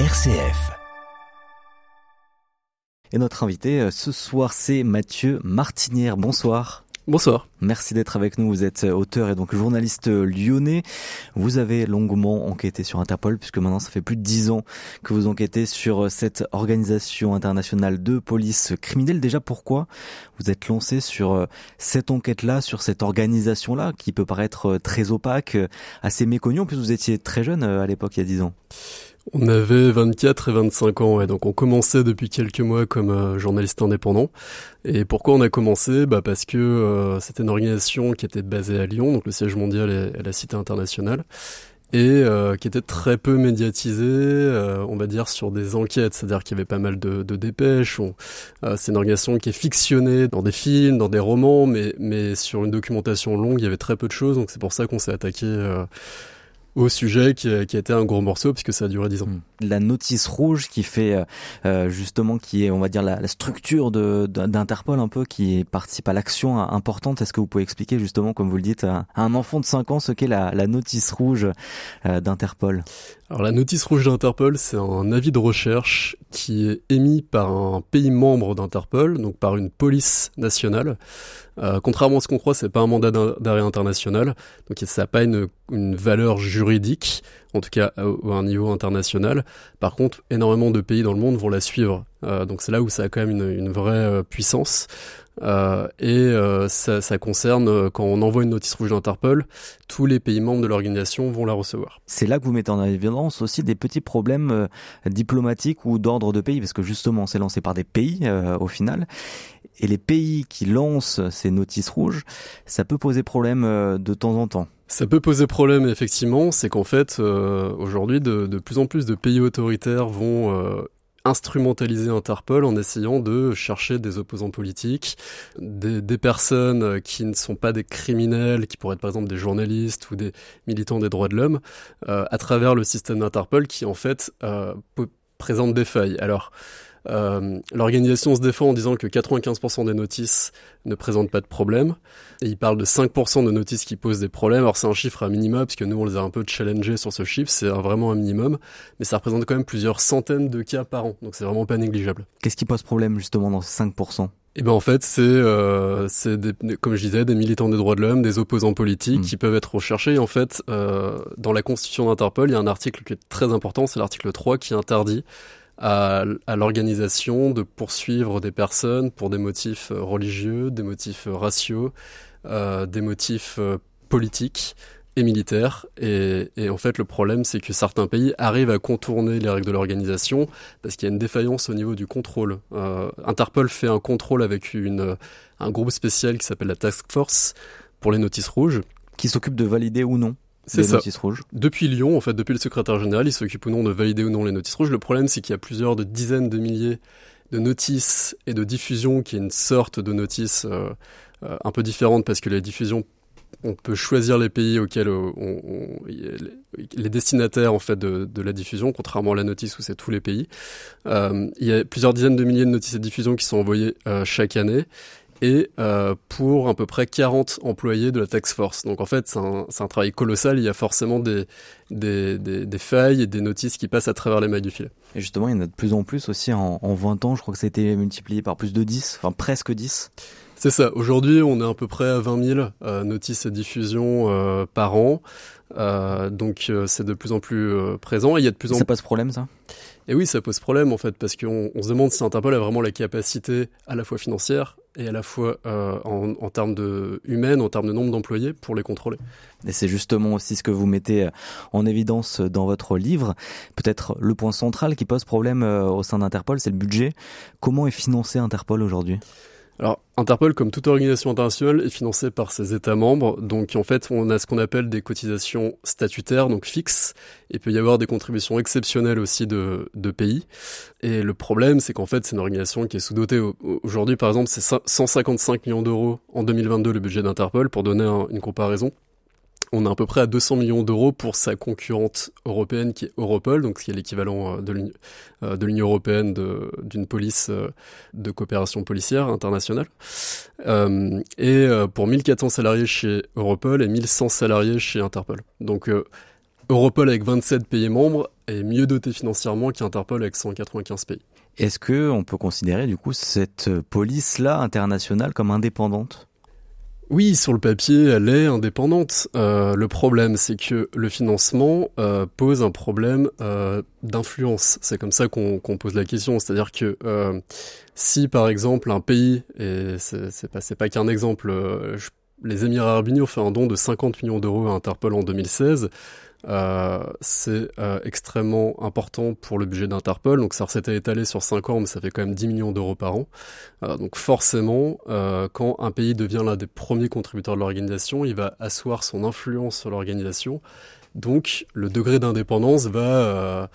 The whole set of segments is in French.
RCF. Et notre invité euh, ce soir, c'est Mathieu Martinière. Bonsoir. Bonsoir. Merci d'être avec nous. Vous êtes euh, auteur et donc journaliste euh, lyonnais. Vous avez longuement enquêté sur Interpol puisque maintenant ça fait plus de dix ans que vous enquêtez sur cette organisation internationale de police criminelle. Déjà pourquoi vous êtes lancé sur cette enquête-là, sur cette organisation-là qui peut paraître très opaque, assez méconnue. En plus vous étiez très jeune à l'époque, il y a dix ans? On avait 24 et 25 ans, et donc on commençait depuis quelques mois comme euh, journaliste indépendant. Et pourquoi on a commencé? Bah Parce que euh, c'était une organisation qui était basée à Lyon, donc le siège mondial est, la cité internationale, et euh, qui était très peu médiatisée, on va dire, sur des enquêtes, c'est-à-dire qu'il y avait pas mal de, de dépêches. c'est une organisation qui est fictionnée dans des films, dans des romans, mais, mais sur une documentation longue, il y avait très peu de choses, donc c'est pour ça qu'on s'est attaqué au sujet qui a, qui été un gros morceau puisque ça a duré dix ans. Hmm. La notice rouge qui fait euh, euh, justement qui est on va dire la, la structure d'Interpol un peu qui participe à l'action importante. Est-ce que vous pouvez expliquer justement comme vous le dites à un enfant de 5 ans ce qu'est la, la notice rouge euh, d'Interpol? Alors la notice rouge d'Interpol c'est un avis de recherche qui est émis par un pays membre d'Interpol donc par une police nationale. Euh, contrairement à ce qu'on croit, c'est pas un mandat d'arrêt international, donc ça n'a pas une, une, valeur juridique, en tout cas à, un niveau international. Par contre, énormément de pays dans le monde vont la suivre, euh, donc c'est là où ça a quand même une, une vraie euh, puissance. Euh, et euh, ça, ça, concerne euh, quand on envoie une notice rouge d'Interpol, tous les pays membres de l'organisation vont la recevoir. C'est là que vous mettez en évidence aussi des petits problèmes diplomatiques ou d'ordre de pays, parce que justement c'est lancé par des pays au final, et les pays qui lancent ces notices rouges, ça peut poser problème de temps en temps. Ça peut poser problème effectivement, c'est qu'en fait aujourd'hui de, de, plus en plus de pays autoritaires vont instrumentaliser Interpol en essayant de chercher des opposants politiques, des, personnes qui ne sont pas des criminels, qui pourraient être par exemple des journalistes ou des militants des droits de l'homme, euh, à travers le système d'Interpol qui en fait euh, présente des failles. Alors, euh, L'organisation se défend en disant que 95% des notices ne présentent pas de problème. Et il parle de 5% de notices qui posent des problèmes. Alors c'est un chiffre à minima, puisque nous on les a un peu challengés sur ce chiffre, c'est vraiment un minimum. Mais ça représente quand même plusieurs centaines de cas par an. Donc c'est vraiment pas négligeable. Qu'est-ce qui pose problème justement dans ces 5% et eh ben en fait c'est euh, c'est comme je disais des militants des droits de l'homme, des opposants politiques mmh. qui peuvent être recherchés. Et en fait euh, dans la constitution d'Interpol il y a un article qui est très important, c'est l'article 3 qui interdit à, à l'organisation de poursuivre des personnes pour des motifs euh, religieux, des motifs euh, raciaux, euh, des motifs euh, politiques et militaires. Et, et, en fait, le problème, c'est que certains pays arrivent à contourner les règles de l'organisation parce qu'il y a une défaillance au niveau du contrôle. Euh, Interpol fait un contrôle avec une, un groupe spécial qui s'appelle la Task Force pour les notices rouges. Qui s'occupe de valider ou non c'est ça. rouges. Depuis Lyon, en fait, depuis le secrétaire général, il s'occupe ou non de valider ou non les notices rouges. Le problème, c'est qu'il y a plusieurs de dizaines de milliers de notices et de diffusions, qui est une sorte de notice euh, euh, un peu différente parce que les diffusions, on peut choisir les pays auxquels euh, on, on, les destinataires en fait de, de, la diffusion, contrairement à la notice où c'est tous les pays. Euh, il y a plusieurs dizaines de milliers de notices et diffusions qui sont envoyées euh, chaque année et euh, pour à peu près 40 employés de la tax force. Donc en fait, c'est un, un, travail colossal. Il y a forcément des, des, des, des, failles et des notices qui passent à travers les mailles du filet. Et justement, il y en a de plus en plus aussi en, en 20 ans. Je crois que ça a été multiplié par plus de 10, enfin presque 10. C'est ça. Aujourd'hui, on est à peu près à 20 000 euh, notices et diffusions euh, par an. Donc c'est de plus en plus présent. Et il y a de plus en ça pose problème, ça? Et oui, ça pose problème en fait, parce qu'on on se demande si Interpol a vraiment la capacité à la fois financière et à la fois euh, en, termes de humaine, en termes de nombre d'employés pour les contrôler. Et c'est justement aussi ce que vous mettez en évidence dans votre livre. Peut-être le point central qui pose problème au sein d'Interpol, c'est le budget. Comment est financé Interpol aujourd'hui? Alors, Interpol, comme toute organisation internationale, est financée par ses États membres. Donc, en fait, on a ce qu'on appelle des cotisations statutaires, donc fixes. Il peut y avoir des contributions exceptionnelles aussi de, pays. Et le problème, c'est qu'en fait, c'est une organisation qui est sous-dotée. Aujourd'hui, par exemple, c'est 155 millions d'euros en 2022 le budget d'Interpol, pour donner un, une comparaison on est à peu près à 200 millions d'euros pour sa concurrente européenne qui est Europol, donc qui est l'équivalent euh, euh, de l'Union européenne d'une police euh, de coopération policière internationale. et pour 1400 salariés chez Europol et 1100 salariés chez Interpol. Donc Europol avec 27 pays membres est mieux doté financièrement qu'Interpol avec 195 pays. Est-ce que on peut considérer du coup cette police-là internationale comme indépendante? Oui, sur le papier, elle est indépendante. Euh, le problème, c'est que le financement euh, pose un problème euh, d'influence. C'est comme ça qu'on pose la question. C'est-à-dire que si, par exemple, un pays, et c'est pas, pas qu'un exemple, les Émirats arabes unis ont fait un don de 50 millions d'euros à Interpol en 2016, euh, c'est euh, extrêmement important pour le budget d'Interpol. Donc ça s'était étalé sur 5 ans, mais ça fait quand même 10 millions d'euros par an. Euh, donc forcément, quand un pays devient l'un des premiers contributeurs de l'organisation, il va asseoir son influence sur l'organisation. Donc le degré d'indépendance va,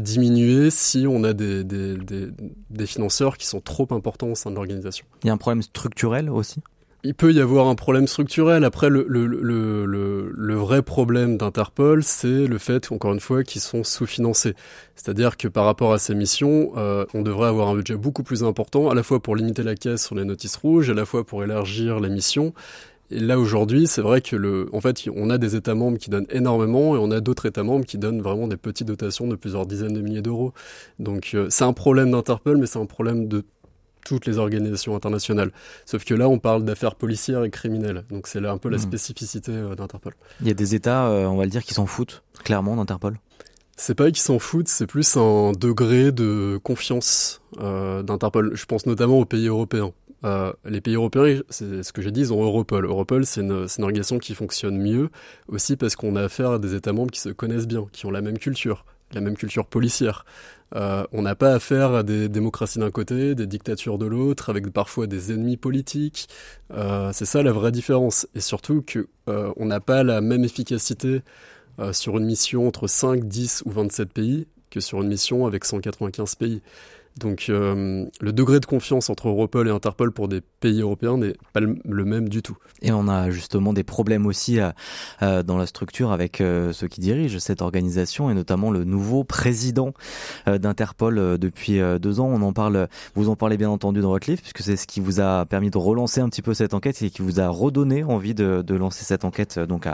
diminuer si on a des financeurs qui sont trop importants au sein de l'organisation. Il y a un problème structurel aussi? Il peut y avoir un problème structurel. Après, le, vrai problème d'Interpol, c'est le fait, encore une fois, qu'ils sont sous-financés. C'est-à-dire que par rapport à ces missions, euh, on devrait avoir un budget beaucoup plus important, à la fois pour limiter la caisse sur les notices rouges, à la fois pour élargir les missions. Et là aujourd'hui, c'est vrai que en fait, on a des États membres qui donnent énormément et on a d'autres États membres qui donnent vraiment des petites dotations de plusieurs dizaines de milliers d'euros. Donc euh, c'est un problème d'Interpol, mais c'est un problème de toutes les organisations internationales. Sauf que là, on parle d'affaires policières et criminelles. Donc c'est là un peu la hmm. spécificité euh, d'Interpol. Il y a des États, euh, on va le dire, qui s'en foutent clairement d'Interpol c'est pas qu'ils s'en foutent, c'est plus un degré de confiance euh, d'Interpol. Je pense notamment aux pays européens. les pays européens, c'est ce que j'ai dit, ils ont Europol. Europol, c'est une, une, organisation qui fonctionne mieux, aussi parce qu'on a affaire à des États membres qui se connaissent bien, qui ont la même culture, la même culture policière. Euh, on n'a pas affaire à des démocraties d'un côté, des dictatures de l'autre, avec parfois des ennemis politiques. Euh, c'est ça la vraie différence. Et surtout que euh, n'a pas la même efficacité sur une mission entre 5, 10 ou 27 pays que sur une mission avec 195 pays. Donc euh, le degré de confiance entre Europol et Interpol pour des pays européens n'est pas le même du tout. Et on a justement des problèmes aussi euh, euh, dans la structure avec ceux qui dirigent cette organisation et notamment le nouveau président d'Interpol depuis deux ans. On en parle, vous en parlez bien entendu dans votre livre puisque c'est ce qui vous a permis de relancer un petit peu cette enquête et qui vous a redonné envie de, lancer cette enquête donc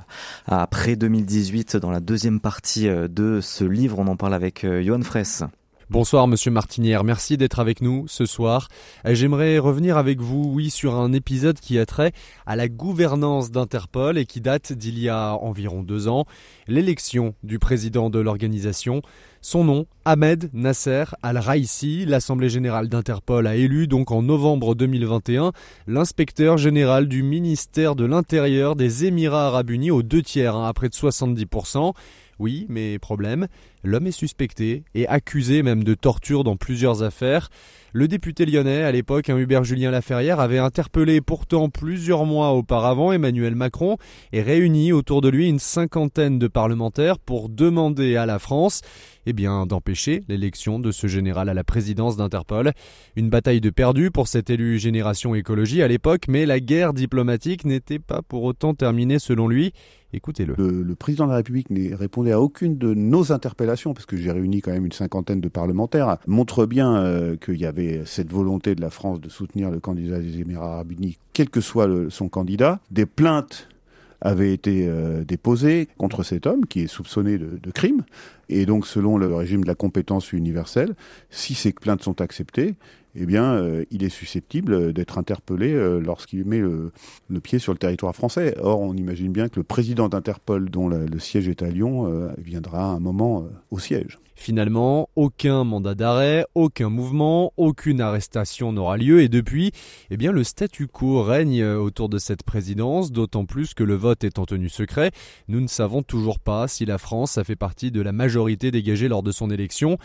après 2018 dans la deuxième partie de ce livre. On en parle avec Johan Fraisse. Bonsoir Monsieur Martinière, merci d'être avec nous ce soir. Euh, j'aimerais revenir avec vous, oui, sur un épisode qui a trait à la gouvernance d'Interpol et qui date d'il y a environ deux ans, l'élection du président de l'organisation. Son nom, Ahmed Nasser Al-Raisi, l'Assemblée générale d'Interpol a élu donc en novembre 2021 l'inspecteur général du ministère de l'Intérieur des Émirats arabes unis aux deux tiers, hein, à près de 70%. Oui, mais problème, l'homme est suspecté et accusé même de torture dans plusieurs affaires. Le député lyonnais, à l'époque, un Hubert Julien Laferrière, avait interpellé pourtant plusieurs mois auparavant Emmanuel Macron et réuni autour de lui une cinquantaine de parlementaires pour demander à la France eh bien, d'empêcher l'élection de ce général à la présidence d'Interpol. Une bataille de perdu pour cet élu Génération Écologie à l'époque, mais la guerre diplomatique n'était pas pour autant terminée selon lui. Écoutez-le. Le, président de la République n'est répondait à aucune de nos interpellations, parce que j'ai réuni quand même une cinquantaine de parlementaires, montre bien euh, qu'il y avait cette volonté de la France de soutenir le candidat des Émirats arabes unis, quel que soit son candidat. Des plaintes avaient été euh, déposées contre cet homme qui est soupçonné de, de crime. Et donc, selon le régime de la compétence universelle, si ces plaintes sont acceptées, eh bien, euh, il est susceptible d'être interpellé euh, lorsqu'il met le, pied sur le territoire français. Or, on imagine bien que le président d'Interpol, dont le siège est à Lyon, euh, viendra un moment au siège. Finalement, aucun mandat d'arrêt, aucun mouvement, aucune arrestation n'aura lieu et depuis, eh bien le statu quo règne autour de cette présidence, d'autant plus que le vote étant tenu secret, nous ne savons toujours pas si la France a fait partie de la majorité dégagée lors de son élection.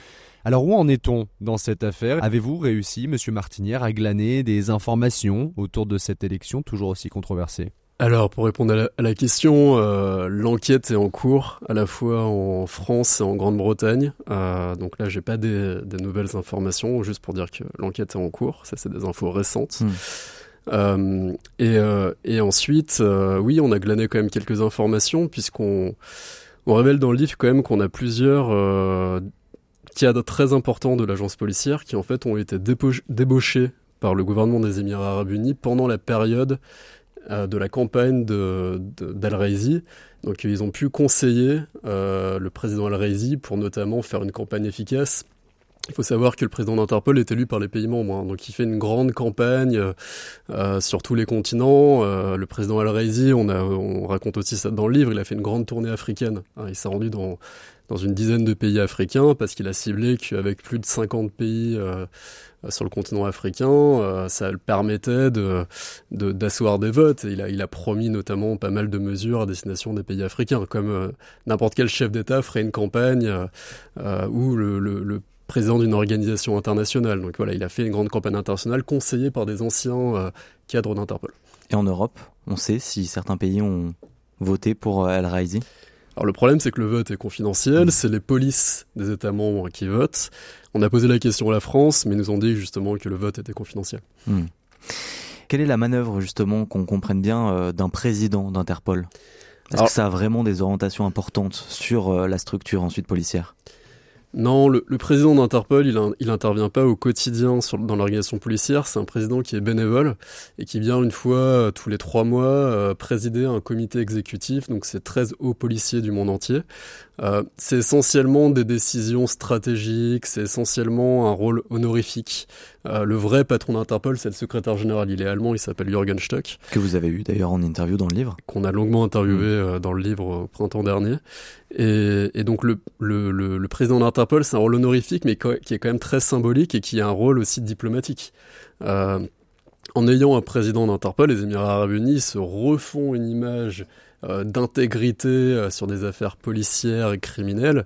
Alors où en est-on dans cette affaire? Avez-vous réussi, monsieur Martinière, à glaner des informations autour de cette élection toujours aussi controversée? Alors, pour répondre à la, question, euh, l'enquête est en cours, à la fois en France et en Grande-Bretagne. Euh, donc là, j'ai pas des, nouvelles informations, juste pour dire que l'enquête est en cours. Ça, c'est des infos récentes. Hmm. Euh, et, et, ensuite, oui, on a glané quand même quelques informations, puisqu'on on révèle dans le livre quand même qu'on a plusieurs cadres très importants de l'agence policière qui en fait ont été débauchés par le gouvernement des Émirats arabes unis pendant la période de la campagne d'Al-Raisi. Donc ils ont pu conseiller le président Al-Raisi pour notamment faire une campagne efficace il faut savoir que le président d'Interpol est élu par les pays membres, hein. donc il fait une grande campagne euh, euh, sur tous les continents. Euh, le président Al-Raisi, on, on raconte aussi ça dans le livre, il a fait une grande tournée africaine. Hein. il s'est rendu dans, dans une dizaine de pays africains parce qu'il a ciblé qu'avec plus de 50 pays sur le continent africain, ça le permettait de d'asseoir des votes. il a, il a promis notamment pas mal de mesures à destination des pays africains, comme n'importe quel chef d'État ferait une campagne où le, le, président d'une organisation internationale. Donc voilà, il a fait une grande campagne internationale conseillée par des anciens euh, cadres d'Interpol. Et en Europe, on sait si certains pays ont voté pour euh, Al-Raisi alors le problème c'est que le vote est confidentiel, mmh. c'est les polices des États membres qui votent. On a posé la question à la France, mais ils nous ont dit justement que le vote était confidentiel. Mmh. Quelle est la manœuvre justement qu'on comprenne bien euh, d'un président d'Interpol? Est-ce que ça a vraiment des orientations importantes sur la structure ensuite policière? Non, le, président d'Interpol, il, il intervient pas au quotidien dans l'organisation policière. C'est un président qui est bénévole et qui vient une fois euh, tous les trois mois euh, présider un comité exécutif. Donc c'est 13 hauts policiers du monde entier. Euh, c'est essentiellement des décisions stratégiques, c'est essentiellement un rôle honorifique. Euh, le vrai patron d'Interpol, c'est le secrétaire général. Il est allemand, il s'appelle Jürgen Stock. Que vous avez eu d'ailleurs en interview dans le livre. Qu'on a longuement interviewé mmh. euh, dans le livre au printemps dernier. Et, et donc le, le, le, le président d'Interpol, c'est un rôle honorifique, mais qui est quand même très symbolique et qui a un rôle aussi diplomatique. Euh, en ayant un président d'Interpol, les Émirats arabes unis se refont une image d'intégrité euh, sur des affaires policières et criminelles,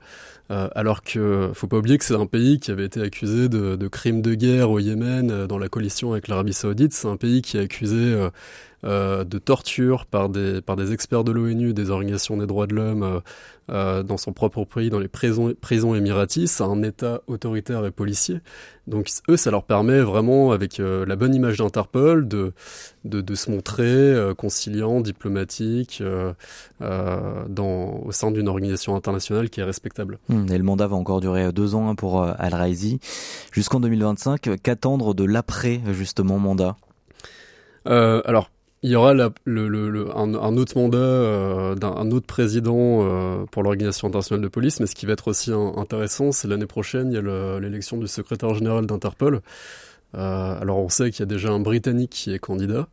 euh, alors que faut pas oublier que c'est un pays qui avait été accusé de, crimes de guerre au Yémen dans la coalition avec l'Arabie Saoudite. C'est un pays qui est accusé euh, de torture par des, par des experts de l'ONU, des organisations des droits de l'homme euh, euh, dans son propre pays, dans les prisons, prisons émiratis. C'est un État autoritaire et policier. Donc eux, ça leur permet vraiment, avec la bonne image d'Interpol, de, de, de, se montrer conciliant, diplomatique, dans, au sein d'une organisation internationale qui est respectable. Hum, et le mandat va encore durer deux ans hein, pour Al-Raisi. Jusqu'en 2025, qu'attendre de l'après, justement, mandat? Euh, alors, il y aura la, le, le, un, un, autre mandat euh, d'un autre président euh, pour l'Organisation internationale de police, mais ce qui va être aussi intéressant, c'est l'année prochaine, il y a l'élection du secrétaire général d'Interpol. Euh, alors on sait qu'il y a déjà un Britannique qui est candidat,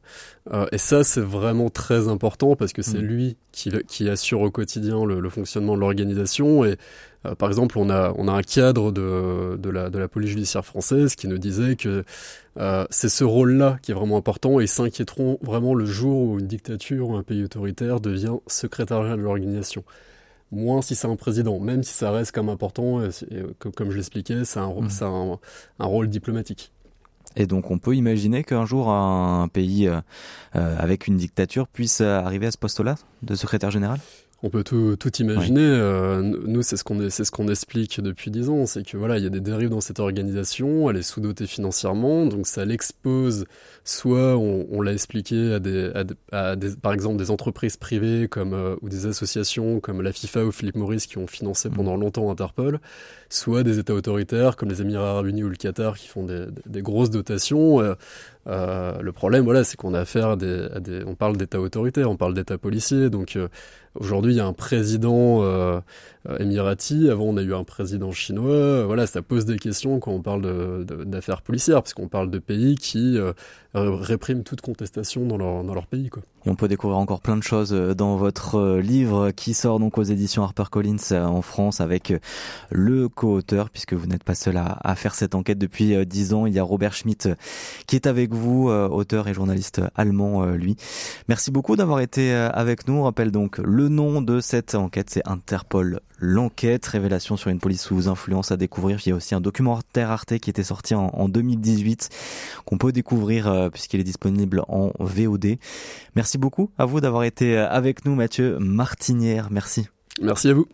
euh, et ça c'est vraiment très important parce que c'est mm. lui qui, qui, assure au quotidien le, le fonctionnement de l'organisation. Et euh, par exemple, on a, on a un cadre de, de, la, de la police judiciaire française qui nous disait que euh, c'est ce rôle-là qui est vraiment important et s'inquiéteront vraiment le jour où une dictature ou un pays autoritaire devient secrétaire de l'organisation moins si c'est un président, même si ça reste comme important, et, comme, je l'expliquais, c'est un, mm. un, un, rôle diplomatique. Et donc on peut imaginer qu'un jour un pays euh, euh, avec une dictature puisse arriver à ce poste-là de secrétaire général? On peut tout, tout imaginer. Euh, nous, c'est ce qu'on c'est ce qu'on explique depuis dix ans, c'est que voilà, il y a des dérives dans cette organisation, elle est sous-dotée financièrement, donc ça l'expose. Soit on, on l'a expliqué à des, à des, par exemple, des entreprises privées comme euh, ou des associations comme la FIFA ou Philippe Maurice qui ont financé mmh. pendant longtemps Interpol, soit des États autoritaires comme les Émirats Arabes Unis ou le Qatar qui font des, des grosses dotations. Euh, euh, le problème, voilà, c'est qu'on a affaire à des, à des on parle d'État autoritaire, on parle d'État policier, donc euh, Aujourd'hui, il y a un président euh, émirati. Avant, on a eu un président chinois. Voilà, ça pose des questions quand on parle d'affaires policières, parce qu'on parle de pays qui euh, répriment toute contestation dans leur, dans leur pays. Quoi. On peut découvrir encore plein de choses euh, dans votre euh, livre qui sort donc aux éditions HarperCollins euh, en France avec le co-auteur, puisque vous n'êtes pas seul à, faire cette enquête depuis dix ans. Il y a Robert Schmidt qui est avec vous, auteur et journaliste allemand, lui. Merci beaucoup d'avoir été avec nous. On rappelle donc le nom de cette enquête, c'est Interpol l'enquête, révélation sur une police sous influence à découvrir. Il y a aussi un documentaire Arte qui était sorti en 2018 qu'on peut découvrir puisqu'il est disponible en VOD. Merci beaucoup à vous d'avoir été avec nous, Mathieu Martinière. Merci. Merci à vous.